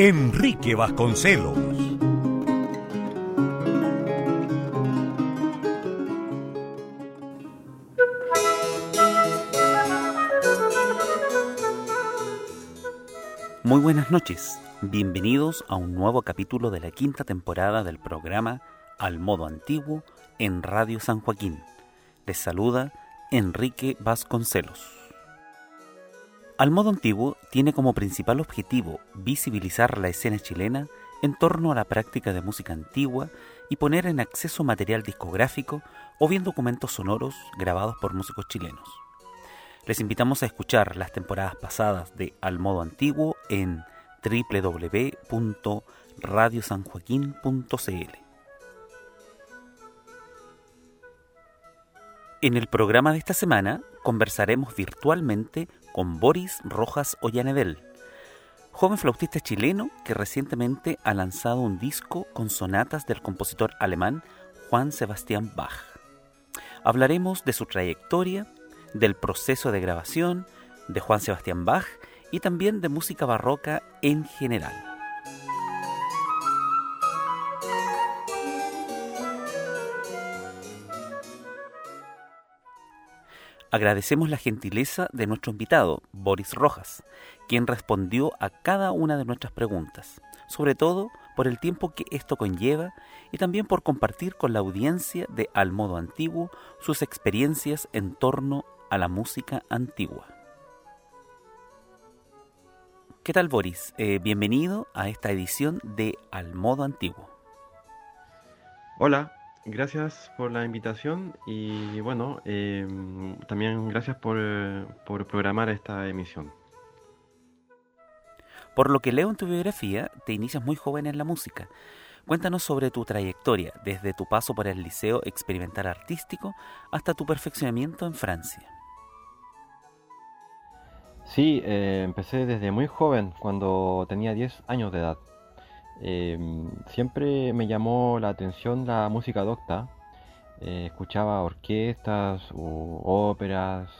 Enrique Vasconcelos. Muy buenas noches, bienvenidos a un nuevo capítulo de la quinta temporada del programa Al Modo Antiguo en Radio San Joaquín. Les saluda Enrique Vasconcelos. Al modo antiguo tiene como principal objetivo visibilizar la escena chilena en torno a la práctica de música antigua y poner en acceso material discográfico o bien documentos sonoros grabados por músicos chilenos. Les invitamos a escuchar las temporadas pasadas de Al modo antiguo en www.radiosanjoaquín.cl. En el programa de esta semana conversaremos virtualmente con Boris Rojas Ollanedel, joven flautista chileno que recientemente ha lanzado un disco con sonatas del compositor alemán Juan Sebastián Bach. Hablaremos de su trayectoria, del proceso de grabación de Juan Sebastián Bach y también de música barroca en general. Agradecemos la gentileza de nuestro invitado, Boris Rojas, quien respondió a cada una de nuestras preguntas, sobre todo por el tiempo que esto conlleva y también por compartir con la audiencia de Al Modo Antiguo sus experiencias en torno a la música antigua. ¿Qué tal Boris? Eh, bienvenido a esta edición de Al Modo Antiguo. Hola, Gracias por la invitación y bueno, em, también gracias por, por programar esta emisión. Por lo que leo en tu biografía, te inicias muy joven en la música. Cuéntanos sobre tu trayectoria, desde tu paso por el Liceo Experimental Artístico hasta tu perfeccionamiento en Francia. Sí, eh, empecé desde muy joven, cuando tenía 10 años de edad. Em, siempre me llamó la atención la música docta. Eh, escuchaba orquestas o óperas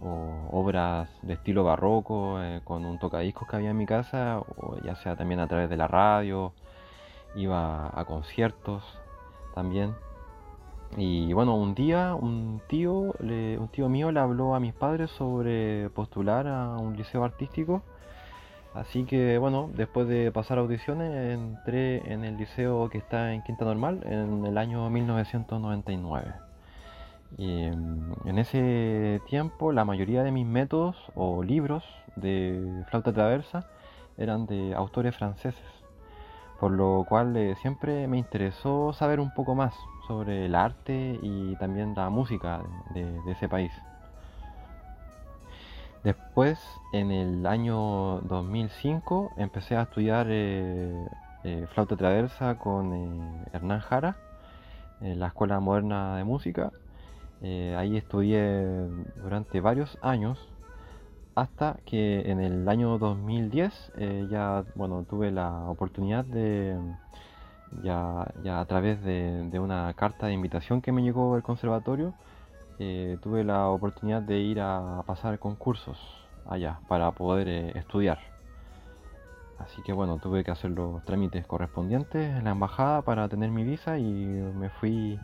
o obras de estilo barroco eh, con un tocadiscos que había en mi casa, o ya sea también a través de la radio, iba a conciertos también. Y bueno, un día un tío, un tío mío le habló a mis padres sobre postular a un liceo artístico Así que bueno, después de pasar audiciones entré en el liceo que está en Quinta Normal en el año 1999. Y em, en ese tiempo la mayoría de mis métodos o libros de flauta traversa eran de autores franceses, por lo cual eh, siempre me interesó saber un poco más sobre el arte y también la música de ese país. Después, en el año 2005, empecé a estudiar eh, eh, flauta traversa con eh, Hernán Jara en la Escuela Moderna de Música. ahí estudié durante varios años hasta que en el año 2010 ya bueno tuve la oportunidad de ya, a través de, una carta de invitación que me llegó del conservatorio eh, tuve la oportunidad de ir a pasar concursos allá para poder eh, estudiar. Así que bueno, tuve que hacer los trámites correspondientes en la embajada para tener mi visa y me fui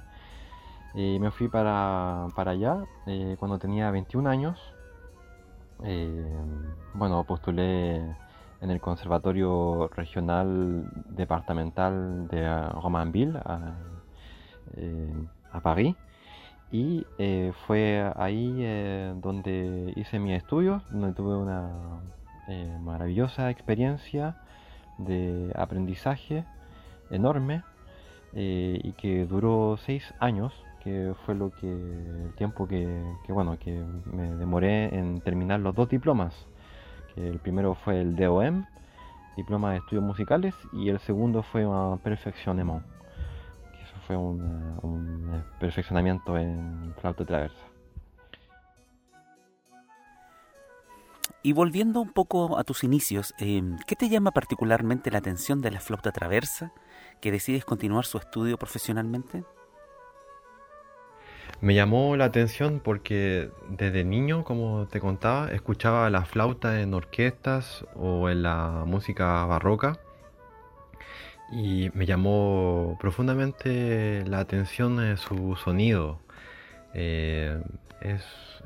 eh, me fui para, para allá cuando tenía 21 años. bueno, postulé en el Conservatorio Regional Departamental de Romainville, a, a París y eh, fue ahí eh, donde hice mis estudios, donde tuve una eh, maravillosa experiencia de aprendizaje enorme y que duró seis años, que fue lo que el tiempo que, bueno que me demoré en terminar los dos diplomas. Que el primero fue el DOM diploma de estudios musicales y el segundo fue un perfeccionamiento, que eso fue un, un perfeccionamiento en flauta traversa. Y volviendo un poco a tus inicios, em, ¿qué te llama particularmente la atención de la flauta traversa que decides continuar su estudio profesionalmente? Me llamó la atención porque desde niño, como te contaba, escuchaba la flauta en orquestas o en la música barroca y me llamó profundamente la atención su sonido. Eh,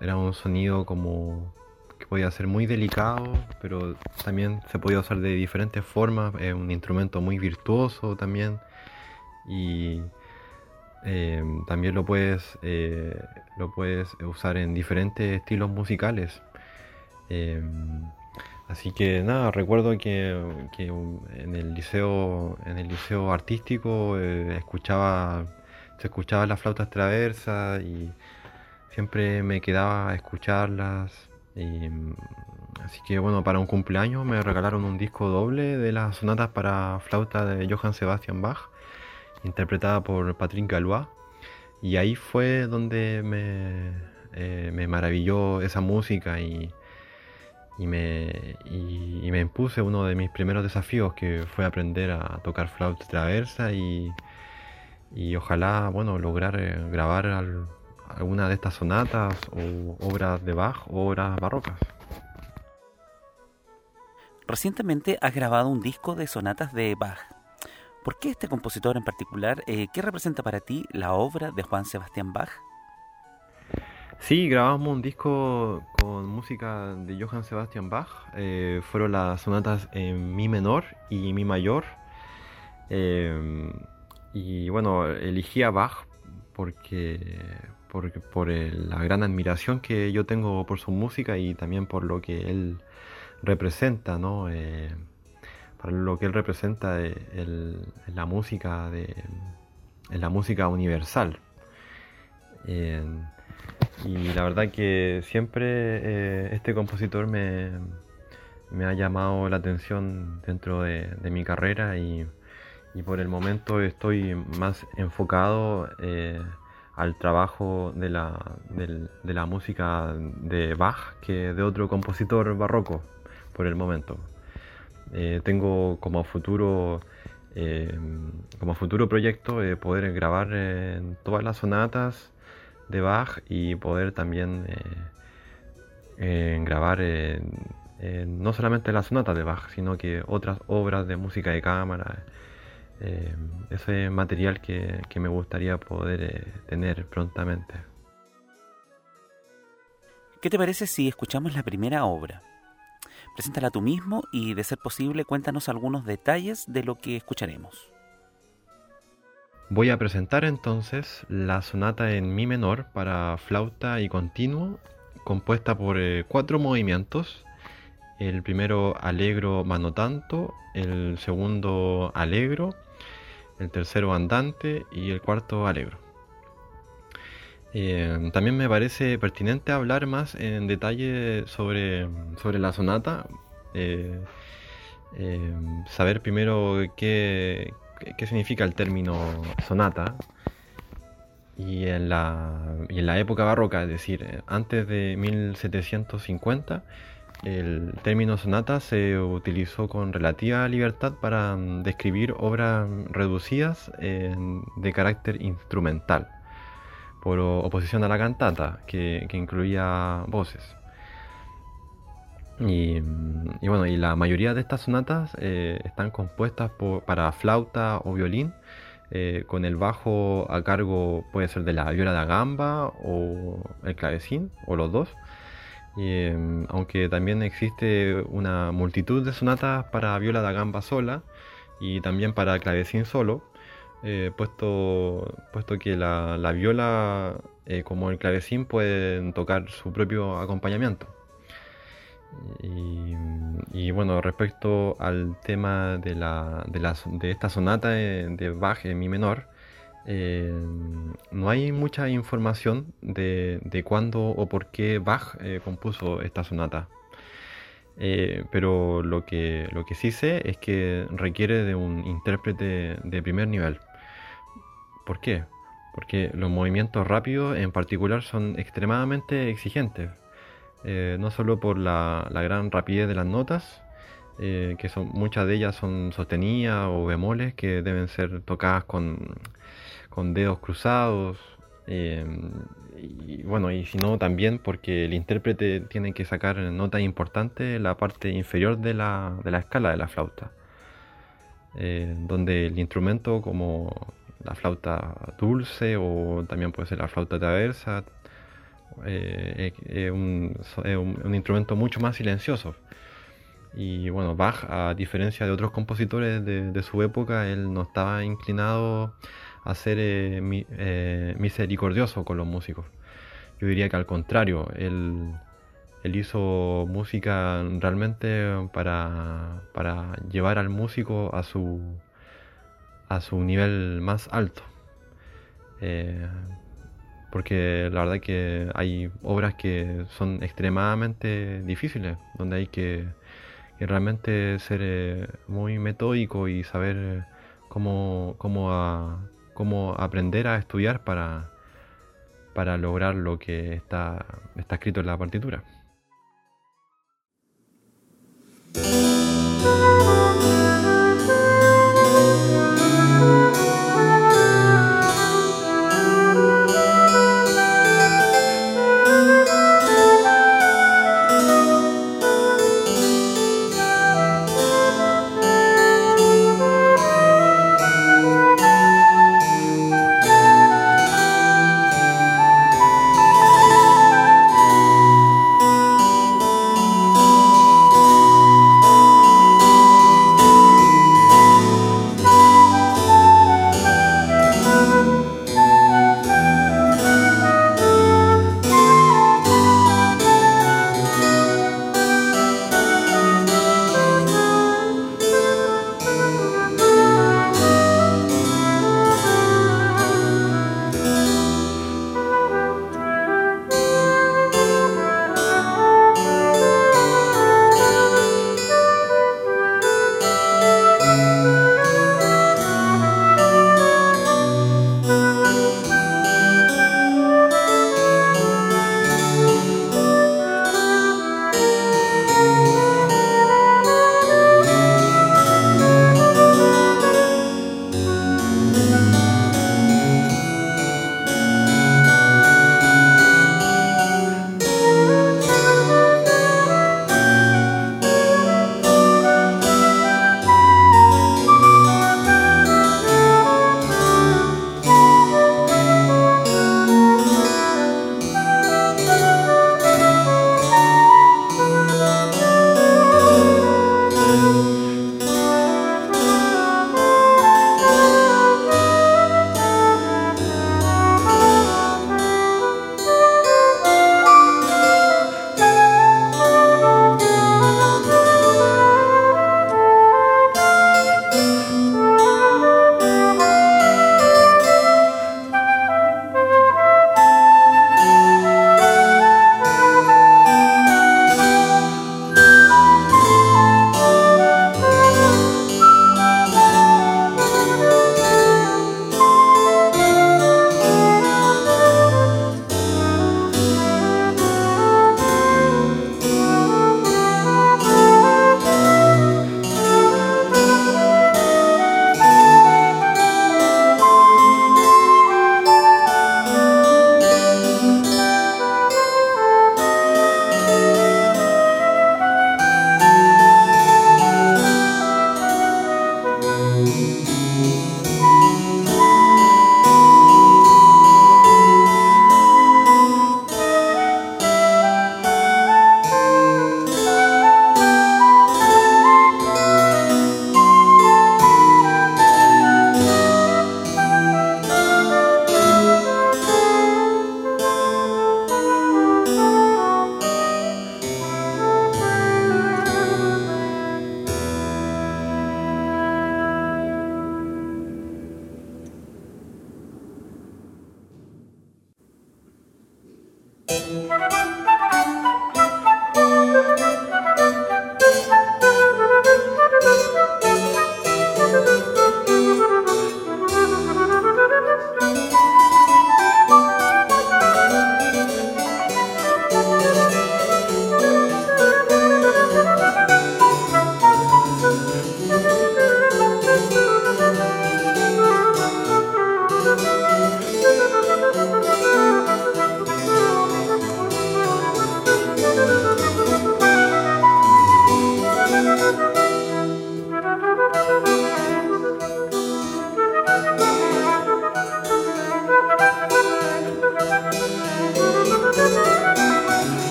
era un sonido como que podía ser muy delicado, pero también se podía usar de diferentes formas. Es un instrumento muy virtuoso también y Em, también lo puedes, eh, lo puedes usar en diferentes estilos musicales. Así que nada, recuerdo que, en el liceo, en el liceo artístico eh, escuchaba, se escuchaba las flautas traversas y siempre me quedaba a escucharlas. Em, así que bueno, para un cumpleaños me regalaron un disco doble de las sonatas para flauta de Johann Sebastian Bach interpretada por Patrick Galois. Y ahí fue donde me, eh, me maravilló esa música y, y me, y, me impuse uno de mis primeros desafíos que fue aprender a tocar flauta traversa y, y ojalá bueno lograr eh, grabar alguna de estas sonatas o obras de Bach o obras barrocas. Recientemente has grabado un disco de sonatas de Bach. ¿Por qué este compositor en particular? Eh, ¿Qué representa para ti la obra de Juan Sebastián Bach? Sí, grabamos un disco con música de Johann Sebastian Bach. Eh, fueron las sonatas en mi menor y mi mayor. Eh, y bueno, elegí a Bach porque, por la gran admiración que yo tengo por su música y también por lo que él representa, ¿no? para lo que él representa en la música de la música universal y la verdad que siempre eh, este compositor me, ha llamado la atención dentro de, mi carrera y, por el momento estoy más enfocado eh, al trabajo de la, música de Bach que de otro compositor barroco por el momento. Eh, tengo como futuro como futuro proyecto eh, poder grabar todas las sonatas de Bach y poder también grabar no solamente las sonatas de Bach, sino que otras obras de música de cámara. ese material que, que, me gustaría poder tener prontamente. ¿Qué te parece si escuchamos la primera obra? Preséntala tú mismo y, de ser posible, cuéntanos algunos detalles de lo que escucharemos. Voy a presentar entonces la sonata en mi menor para flauta y continuo, compuesta por eh, cuatro movimientos. El primero alegro mano tanto, el segundo alegro, el tercero andante y el cuarto alegro. Eh, también me parece pertinente hablar más en detalle sobre, sobre la sonata. Eh, saber primero qué, qué, significa el término sonata. Y en, la, y en la época barroca, es decir, antes de 1750, el término sonata se utilizó con relativa libertad para mm, describir obras reducidas de carácter instrumental por oposición a la cantata, que, incluía voces. Y, bueno, y la mayoría de estas sonatas eh, están compuestas para flauta o violín, eh, con el bajo a cargo puede ser de la viola da gamba o el clavecín, o los dos. Em, aunque también existe una multitud de sonatas para viola da gamba sola y también para clavecín solo, eh, puesto, puesto que la, viola eh, como el clavecín pueden tocar su propio acompañamiento. Y, bueno, respecto al tema de, la, de, esta sonata de, Bach en mi menor, eh, no hay mucha información de, de, cuándo o por qué Bach compuso esta sonata. Eh, pero lo que, lo que sí sé es que requiere de un intérprete de primer nivel. ¿Por qué? Porque los movimientos rápidos en particular son extremadamente exigentes. Eh, no solo por la, gran rapidez de las notas, eh, que son, muchas de ellas son sostenidas o bemoles que deben ser tocadas con, con dedos cruzados. y bueno, y si no, también porque el intérprete tiene que sacar notas importantes en la parte inferior de la, de la escala de la flauta, eh, donde el instrumento como la flauta dulce o también puede ser la flauta traversa, eh, es, un, un, instrumento mucho más silencioso. Y bueno, Bach, a diferencia de otros compositores de, su época, él no estaba inclinado a ser eh, misericordioso con los músicos. Yo diría que al contrario, él, hizo música realmente para, llevar al músico a su, a su nivel más alto. Eh, porque la verdad que hay obras que son extremadamente difíciles, donde hay que, realmente ser eh, muy metódico y saber cómo, cómo aprender a estudiar para, para lograr lo que está, está escrito en la partitura.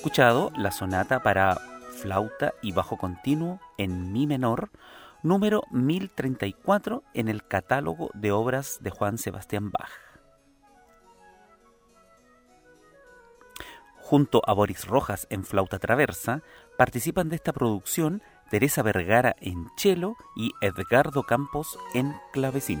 Escuchado la sonata para flauta y bajo continuo en mi menor, número 1034 en el catálogo de obras de Juan Sebastián Bach. Junto a Boris Rojas en flauta traversa, participan de esta producción Teresa Vergara en cello y Edgardo Campos en clavecín.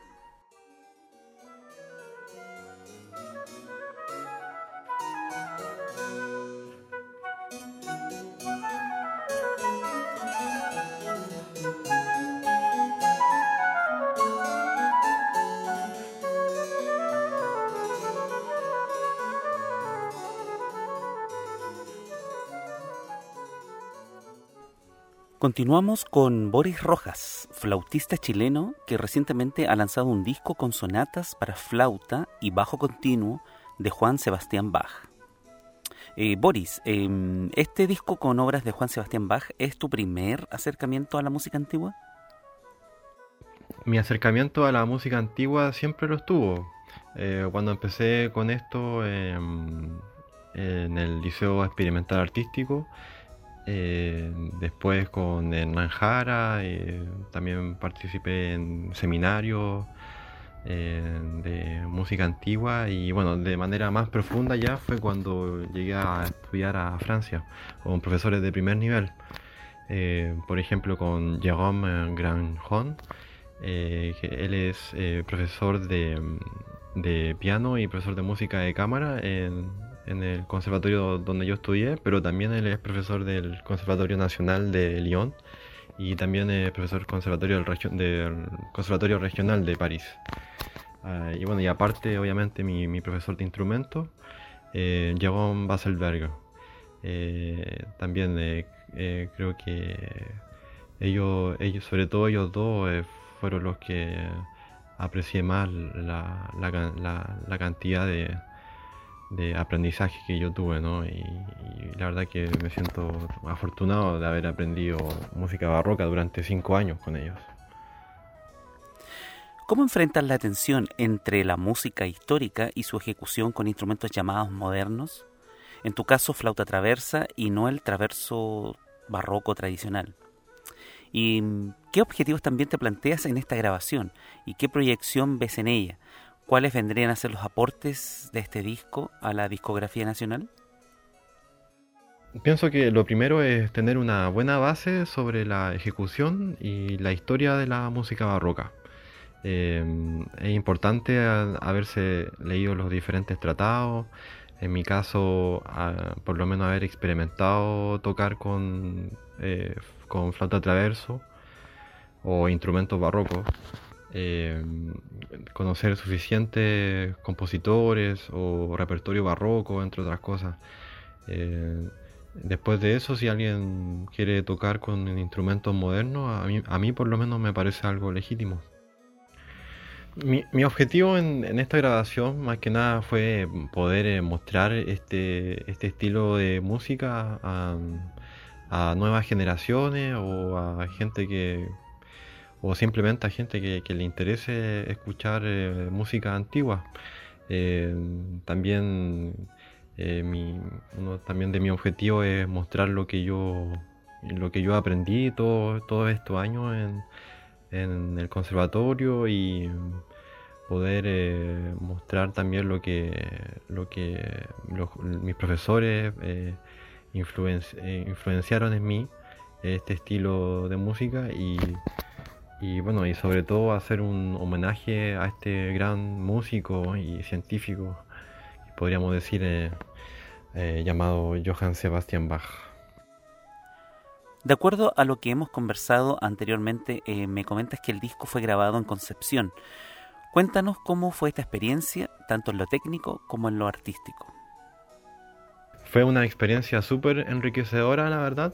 Continuamos con Boris Rojas, flautista chileno que recientemente ha lanzado un disco con sonatas para flauta y bajo continuo de Juan Sebastián Bach. Eh, Boris, em, ¿este disco con obras de Juan Sebastián Bach es tu primer acercamiento a la música antigua? Mi acercamiento a la música antigua siempre lo estuvo. Eh, cuando empecé con esto em, en el Liceo Experimental Artístico, eh, después con Hernán Jara, eh, también participé en seminarios eh, de música antigua y bueno, de manera más profunda ya fue cuando llegué a estudiar a Francia con profesores de primer nivel. por ejemplo con Jérôme Grandjon, que él es profesor de, de, piano y profesor de música de cámara en, en el conservatorio donde yo estudié, pero también él es profesor del Conservatorio Nacional de Lyon y también es profesor del Conservatorio, del, Conservatorio Regional de París. Ah, y bueno, y aparte, obviamente, mi, profesor de instrumento, eh, Jérôme Basselberg. Eh, también eh, eh, creo que ellos, ellos, sobre todo ellos dos, fueron los que aprecié más la, la cantidad de, de aprendizaje que yo tuve, ¿no? Y, la verdad que me siento afortunado de haber aprendido música barroca durante cinco años con ellos. ¿Cómo enfrentas la tensión entre la música histórica y su ejecución con instrumentos llamados modernos? En tu caso, flauta traversa y no el traverso barroco tradicional. ¿Y qué objetivos también te planteas en esta grabación? ¿Y qué proyección ves en ella? ¿Cuáles vendrían a ser los aportes de este disco a la discografía nacional? Pienso que lo primero es tener una buena base sobre la ejecución y la historia de la música barroca. Eh, es importante haberse leído los diferentes tratados, en mi caso, por lo menos haber experimentado tocar con, eh, con flauta traverso o instrumentos barrocos. Eh, conocer suficientes compositores o repertorio barroco, entre otras cosas. Eh, después de eso, si alguien quiere tocar con instrumentos modernos, a mí, a mí por lo menos me parece algo legítimo. Mi, objetivo en, esta grabación más que nada fue poder eh, mostrar este, este estilo de música a, a nuevas generaciones o a gente que, o simplemente a gente que, le interese escuchar eh, música antigua. Eh, también, eh, mi, uno también de mi objetivo es mostrar lo que yo, lo que yo aprendí todos todo estos años en, en, el conservatorio y poder mostrar también lo que, lo que mis profesores influenciaron en mí este estilo de música y y bueno, y sobre todo hacer un homenaje a este gran músico y científico, podríamos decir, eh, eh, llamado Johann Sebastian Bach. De acuerdo a lo que hemos conversado anteriormente, eh, me comentas que el disco fue grabado en Concepción. Cuéntanos cómo fue esta experiencia, tanto en lo técnico como en lo artístico. Fue una experiencia súper enriquecedora, la verdad,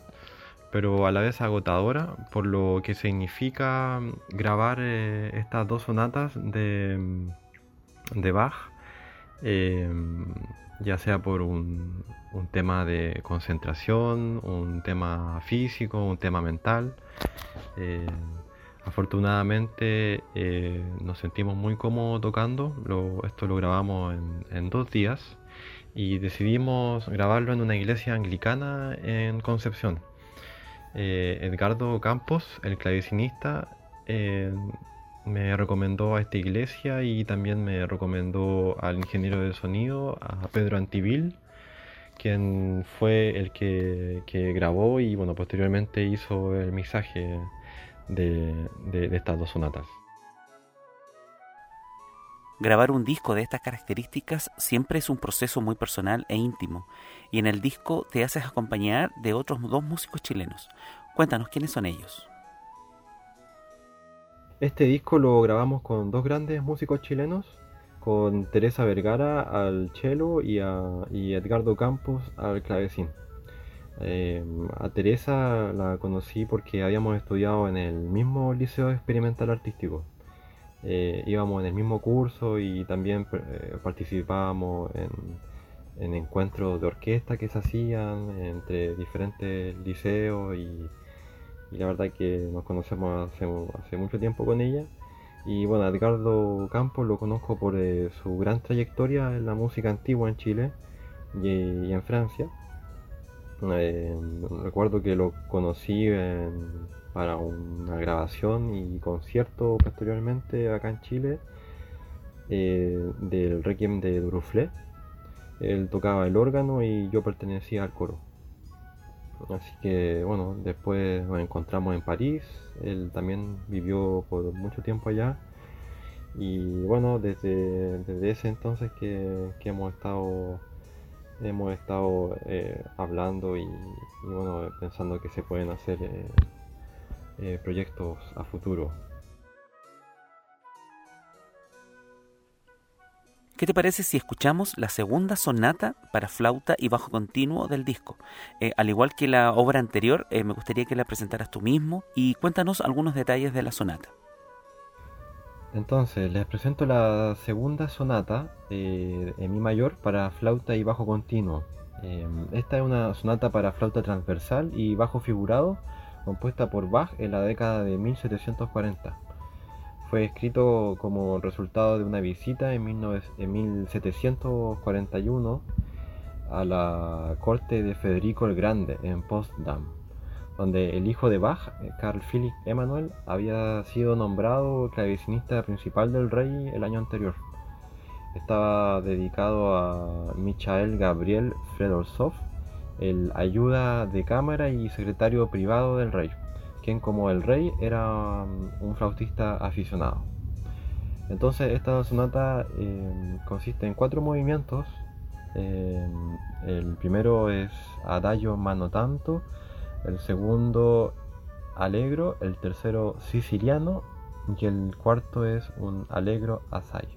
pero a la vez agotadora, por lo que significa grabar eh, estas dos sonatas de, de Bach, eh, ya sea por un, un tema de concentración, un tema físico, un tema mental. Eh, afortunadamente nos sentimos muy cómodos tocando, esto lo grabamos en, dos días y decidimos grabarlo en una iglesia anglicana en Concepción. Eh, Edgardo Campos, el clavecinista, me recomendó a esta iglesia y también me recomendó al ingeniero de sonido, a Pedro Antivil, quien fue el que, grabó y bueno, posteriormente hizo el mixaje de, estas dos sonatas. Grabar un disco de estas características siempre es un proceso muy personal e íntimo, y en el disco te haces acompañar de otros dos músicos chilenos. Cuéntanos quiénes son ellos. Este disco lo grabamos con dos grandes músicos chilenos, con Teresa Vergara al cello y, Edgardo Campos al clavecín. Eh, a Teresa la conocí porque habíamos estudiado en el mismo Liceo Experimental Artístico. Eh, íbamos en el mismo curso y también eh, participábamos en, encuentros de orquesta que se hacían entre diferentes liceos y, la verdad que nos conocemos hace mucho tiempo con ella y bueno, Edgardo Campos lo conozco por eh, su gran trayectoria en la música antigua en Chile y, en Francia. Eh, recuerdo que lo conocí para una grabación y concierto posteriormente acá en Chile eh, del Requiem de Duruflé. Él tocaba el órgano y yo pertenecía al coro. Así que bueno, después nos encontramos en París, él también vivió por mucho tiempo allá y bueno, desde, ese entonces que, hemos estado hemos estado eh, hablando y, bueno, pensando que se pueden hacer eh, eh, proyectos a futuro. ¿Qué te parece si escuchamos la segunda sonata para flauta y bajo continuo del disco? Eh, al igual que la obra anterior, eh, me gustaría que la presentaras tú mismo y cuéntanos algunos detalles de la sonata. Entonces, les presento la segunda sonata eh, en mi mayor para flauta y bajo continuo. esta es una sonata para flauta transversal y bajo figurado compuesta por Bach en la década de 1740. Fue escrito como resultado de una visita en, 1741 a la corte de Federico el Grande en Potsdam, donde el hijo de Bach, Carl Philipp Emanuel, había sido nombrado clavecinista principal del rey el año anterior. Estaba dedicado a Michael Gabriel Fedorov, el ayuda de cámara y secretario privado del rey quien como el rey era mm, un flautista aficionado. Entonces esta sonata em, consiste en cuatro movimientos. Em, el primero es Adagio Mano Tanto, el segundo Alegro, el tercero Siciliano y el cuarto es un Alegro Assai.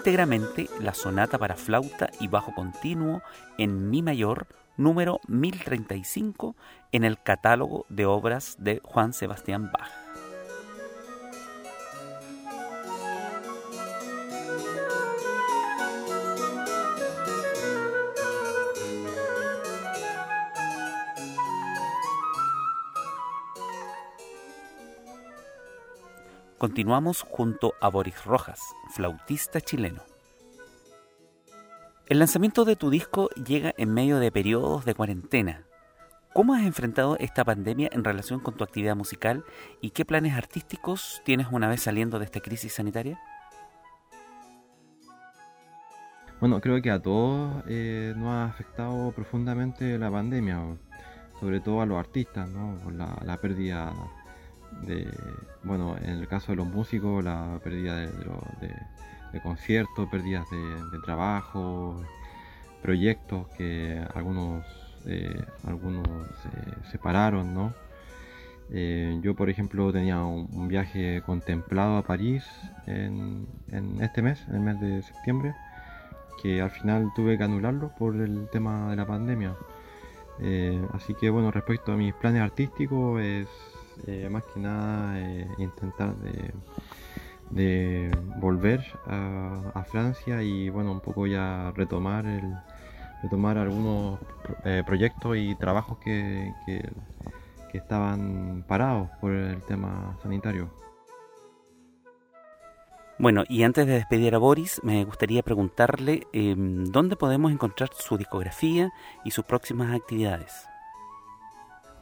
Íntegramente la sonata para flauta y bajo continuo en Mi mayor número 1035 en el catálogo de obras de Juan Sebastián Bach. Continuamos junto a Boris Rojas, flautista chileno. El lanzamiento de tu disco llega en medio de periodos de cuarentena. ¿Cómo has enfrentado esta pandemia en relación con tu actividad musical y qué planes artísticos tienes una vez saliendo de esta crisis sanitaria? Bueno, creo que a todos eh, nos ha afectado profundamente la pandemia, sobre todo a los artistas, ¿no? Por la, la de, bueno, en el caso de los músicos, la pérdida de, conciertos, pérdidas de, trabajo, proyectos que algunos, eh, algunos se separaron, ¿no? Eh, yo, por ejemplo, tenía un, viaje contemplado a París en, este mes, en el mes de septiembre, que al final tuve que anularlo por el tema de la pandemia. Eh, así que, bueno, respecto a mis planes artísticos, es eh, más que nada eh, intentar de, volver a, Francia y bueno, un poco ya retomar el retomar algunos eh, proyectos y trabajos que, que, estaban parados por el tema sanitario. Bueno, y antes de despedir a Boris, me gustaría preguntarle em, dónde podemos encontrar su discografía y sus próximas actividades.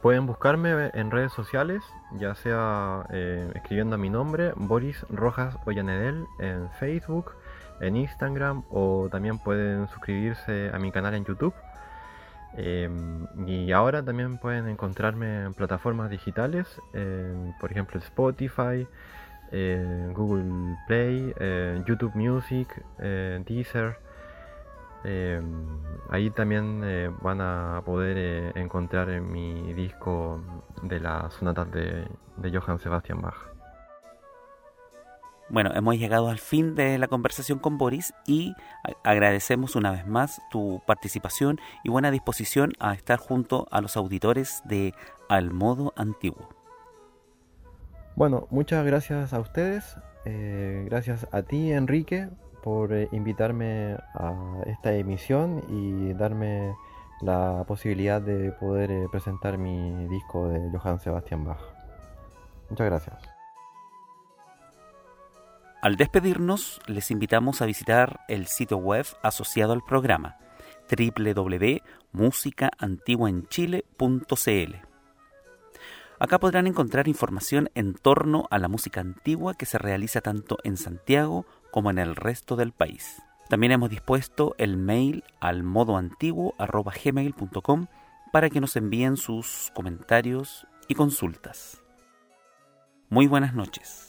Pueden buscarme en redes sociales, ya sea eh, escribiendo a mi nombre, Boris Rojas Ollanedel, en Facebook, en Instagram o también pueden suscribirse a mi canal en YouTube. Em, y ahora también pueden encontrarme en plataformas digitales, por ejemplo Spotify, Google Play, YouTube Music, Deezer. Em, ahí también eh, van a poder eh, encontrar en mi disco de las sonatas de, de Johann Sebastian Bach. Bueno, hemos llegado al fin de la conversación con Boris y agradecemos una vez más tu participación y buena disposición a estar junto a los auditores de Al Modo Antiguo. Bueno, muchas gracias a ustedes, eh, gracias a ti Enrique por eh, invitarme a esta emisión y darme la posibilidad de poder eh, presentar mi disco de Johann Sebastian Bach. Muchas gracias. Al despedirnos, les invitamos a visitar el sitio web asociado al programa www.musicaantiguaenchile.cl. Acá podrán encontrar información en torno a la música antigua que se realiza tanto en Santiago como en el resto del país. También hemos dispuesto el mail al modo antiguo gmail.com para que nos envíen sus comentarios y consultas. Muy buenas noches.